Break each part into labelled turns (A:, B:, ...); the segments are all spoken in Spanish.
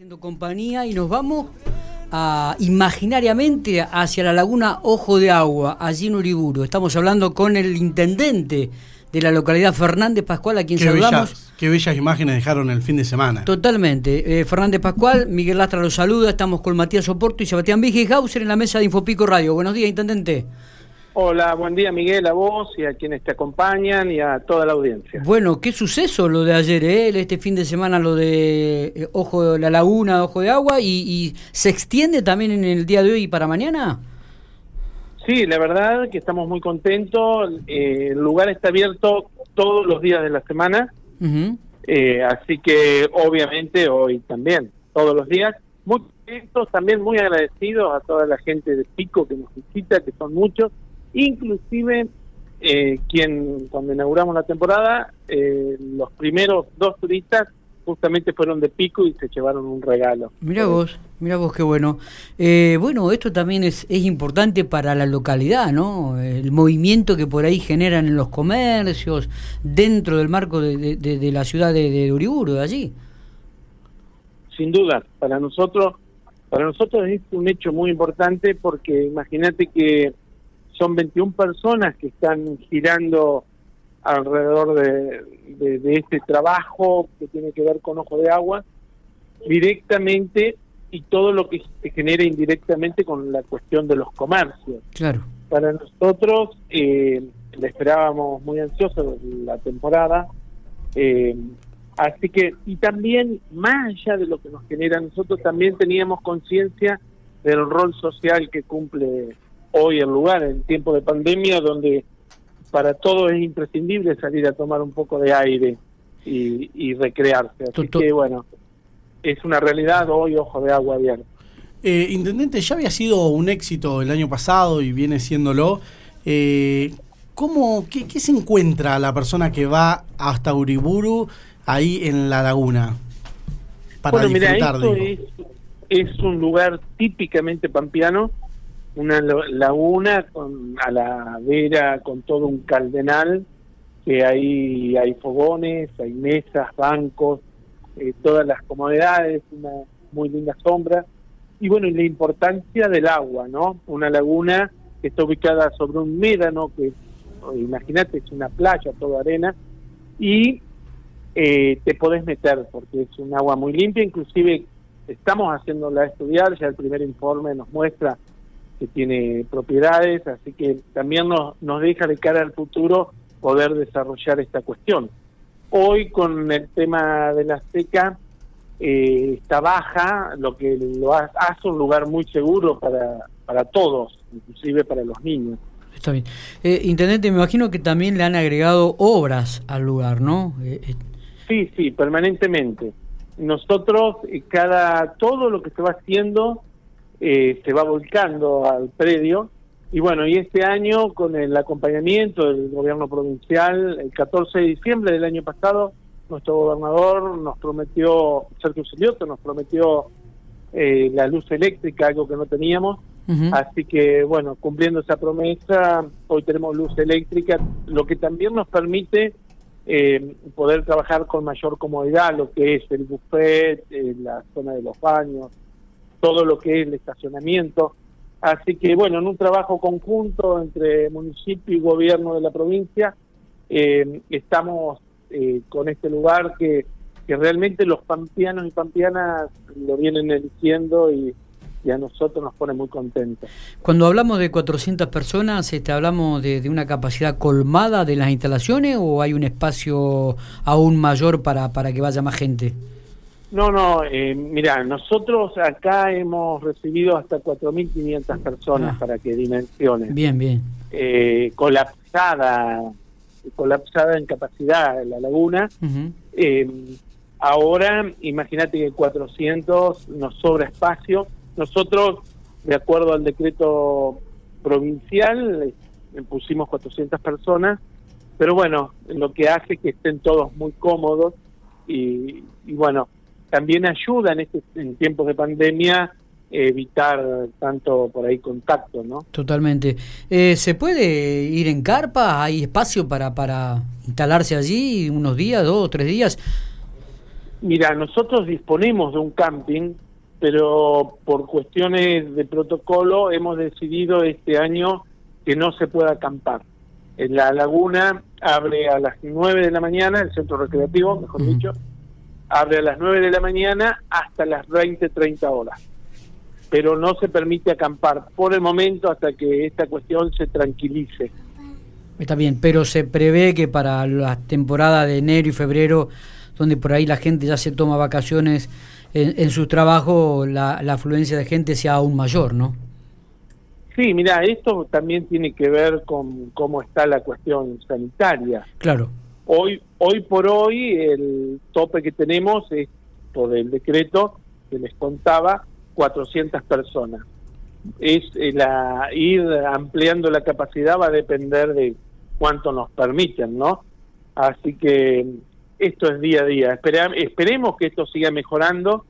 A: haciendo compañía y nos vamos a, imaginariamente hacia la laguna Ojo de Agua, allí en Uriburu. Estamos hablando con el intendente de la localidad Fernández Pascual, a quien
B: Qué
A: saludamos.
B: bellas, qué bellas imágenes dejaron el fin de semana.
A: Totalmente. Eh, Fernández Pascual, Miguel Lastra los saluda. Estamos con Matías Soporto y Sebastián Hauser en la mesa de Infopico Radio. Buenos días, intendente.
C: Hola, buen día Miguel, a vos y a quienes te acompañan y a toda la audiencia.
A: Bueno, qué suceso lo de ayer, ¿eh? este fin de semana lo de eh, Ojo de la Laguna, Ojo de Agua, y, y se extiende también en el día de hoy y para mañana.
C: Sí, la verdad que estamos muy contentos. eh, el lugar está abierto todos los días de la semana, eh, así que obviamente hoy también, todos los días. Muy contentos, también muy agradecidos a toda la gente de Pico que nos visita, que son muchos, inclusive eh, quien cuando inauguramos la temporada, eh, los primeros dos turistas justamente fueron de Pico y se llevaron un regalo.
A: Mira vos, mira vos qué bueno. Eh, bueno, esto también es, es importante para la localidad, ¿no? El movimiento que por ahí generan en los comercios, dentro del marco de, de- la ciudad de, de Uriburu, de allí.
C: sin duda, para nosotros, para nosotros es un hecho muy importante porque imagínate que son 21 personas que están girando alrededor de, de- de este trabajo que tiene que ver con Ojo de Agua, directamente y todo lo que se genera indirectamente con la cuestión de los comercios.
A: Claro.
C: Para nosotros, eh, le esperábamos muy ansiosos la temporada, eh, así que, y también, más allá de lo que nos genera, nosotros también teníamos conciencia del rol social que cumple hoy el lugar en tiempo de pandemia, donde para todos es imprescindible salir a tomar un poco de aire y, y recrearse. Así
A: Toto-
C: que, bueno, es una realidad hoy, ojo de agua abierto.
B: Eh, Intendente, ya había sido un éxito el año pasado y viene siéndolo. Eh, ¿cómo, qué, qué se encuentra la persona que va hasta Uriburu ahí en la laguna? Para
C: bueno, mira,
B: disfrutar,
C: esto
B: digo.
C: es, es un lugar típicamente pampeano, una laguna con, a la vera con todo un caldenal, que ahí hay fogones, hay mesas, bancos, eh, todas las comodidades, una muy linda sombra. Y bueno, y la importancia del agua, ¿no? Una laguna que está ubicada sobre un médano, que o imagínate, es una playa, toda arena, y eh, te podés meter porque es un agua muy limpia, inclusive estamos haciéndola estudiar, ya el primer informe nos muestra que tiene propiedades, así que también nos, nos deja de cara al futuro poder desarrollar esta cuestión. Hoy con el tema de la seca eh, está baja, lo que lo ha- hace un lugar muy seguro para, para todos, inclusive para los niños.
A: Está bien. Eh, intendente, me imagino que también le han agregado obras al lugar, ¿no? Eh, eh,
C: Sí, sí, permanentemente. Nosotros, eh, cada todo lo que se va haciendo eh, se va volcando al predio. Y bueno, y este año, con el acompañamiento del gobierno provincial, el 14 de diciembre del año pasado, nuestro gobernador nos prometió, Sergio Silioto, nos prometió eh, la luz eléctrica, algo que no teníamos. Así que, bueno, cumpliendo esa promesa, hoy tenemos luz eléctrica, lo que también nos permite eh, poder trabajar con mayor comodidad, lo que es el buffet, eh, la zona de los baños, todo lo que es el estacionamiento. Así que, bueno, en un trabajo conjunto entre municipio y gobierno de la provincia, eh, estamos eh, con este lugar que, que realmente los pampeanos y pampeanas lo vienen eligiendo y, y a nosotros nos pone muy contentos.
A: Cuando hablamos de 400 personas, este, ¿hablamos de, de una capacidad colmada de las instalaciones o hay un espacio aún mayor para, para que vaya más gente?
C: No, no, eh, mira, nosotros acá hemos recibido hasta 4.500 personas
A: Ah.
C: para que dimensionen.
A: Bien, bien.
C: Eh, colapsada, colapsada en capacidad la laguna. Eh, ahora, imagínate que 400 nos sobra espacio. Nosotros, de acuerdo al decreto provincial, eh, pusimos 400 personas, pero bueno, lo que hace que estén todos muy cómodos y, y bueno, también ayuda en, este, en tiempos de pandemia evitar tanto por ahí contacto, ¿no?
A: Totalmente. Eh, ¿Se puede ir en carpa? ¿Hay espacio para, para instalarse allí unos días, dos o tres días?
C: Mira, nosotros disponemos de un camping, pero por cuestiones de protocolo hemos decidido este año que no se pueda acampar. En la laguna abre a las 9 de la mañana, el centro recreativo, mejor dicho, abre a las 9 de la mañana hasta las 20, 30 horas. Pero no se permite acampar por el momento hasta que esta cuestión se tranquilice.
A: Está bien, pero se prevé que para la temporada de enero y febrero, donde por ahí la gente ya se toma vacaciones en, su trabajo, la, la afluencia de gente sea aún mayor, ¿no?
C: Sí, mira, esto también tiene que ver con cómo está la cuestión sanitaria.
A: Claro.
C: Hoy, hoy por hoy, el tope que tenemos es, por el decreto que les contaba, 400 personas. Es eh, la, ir ampliando la capacidad va a depender de cuánto nos permiten, ¿no? Así que esto es día a día. esperemos que esto siga mejorando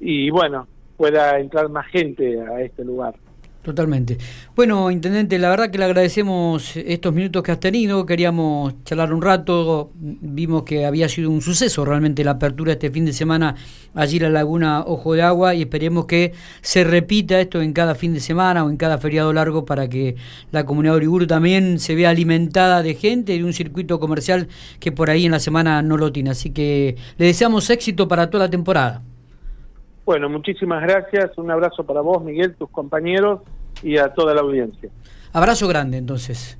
C: y bueno, pueda entrar más gente a este lugar.
A: Totalmente. Bueno, Intendente, la verdad que le agradecemos estos minutos que has tenido. Queríamos charlar un rato. Vimos que había sido un suceso realmente la apertura este fin de semana allí en la Laguna Ojo de Agua y esperemos que se repita esto en cada fin de semana o en cada feriado largo para que la comunidad de Uriburu también se vea alimentada de gente y de un circuito comercial que por ahí en la semana no lo tiene. Así que le deseamos éxito para toda la temporada.
C: Bueno, muchísimas gracias. Un abrazo para vos, Miguel, tus compañeros y a toda la audiencia.
A: Abrazo grande, entonces.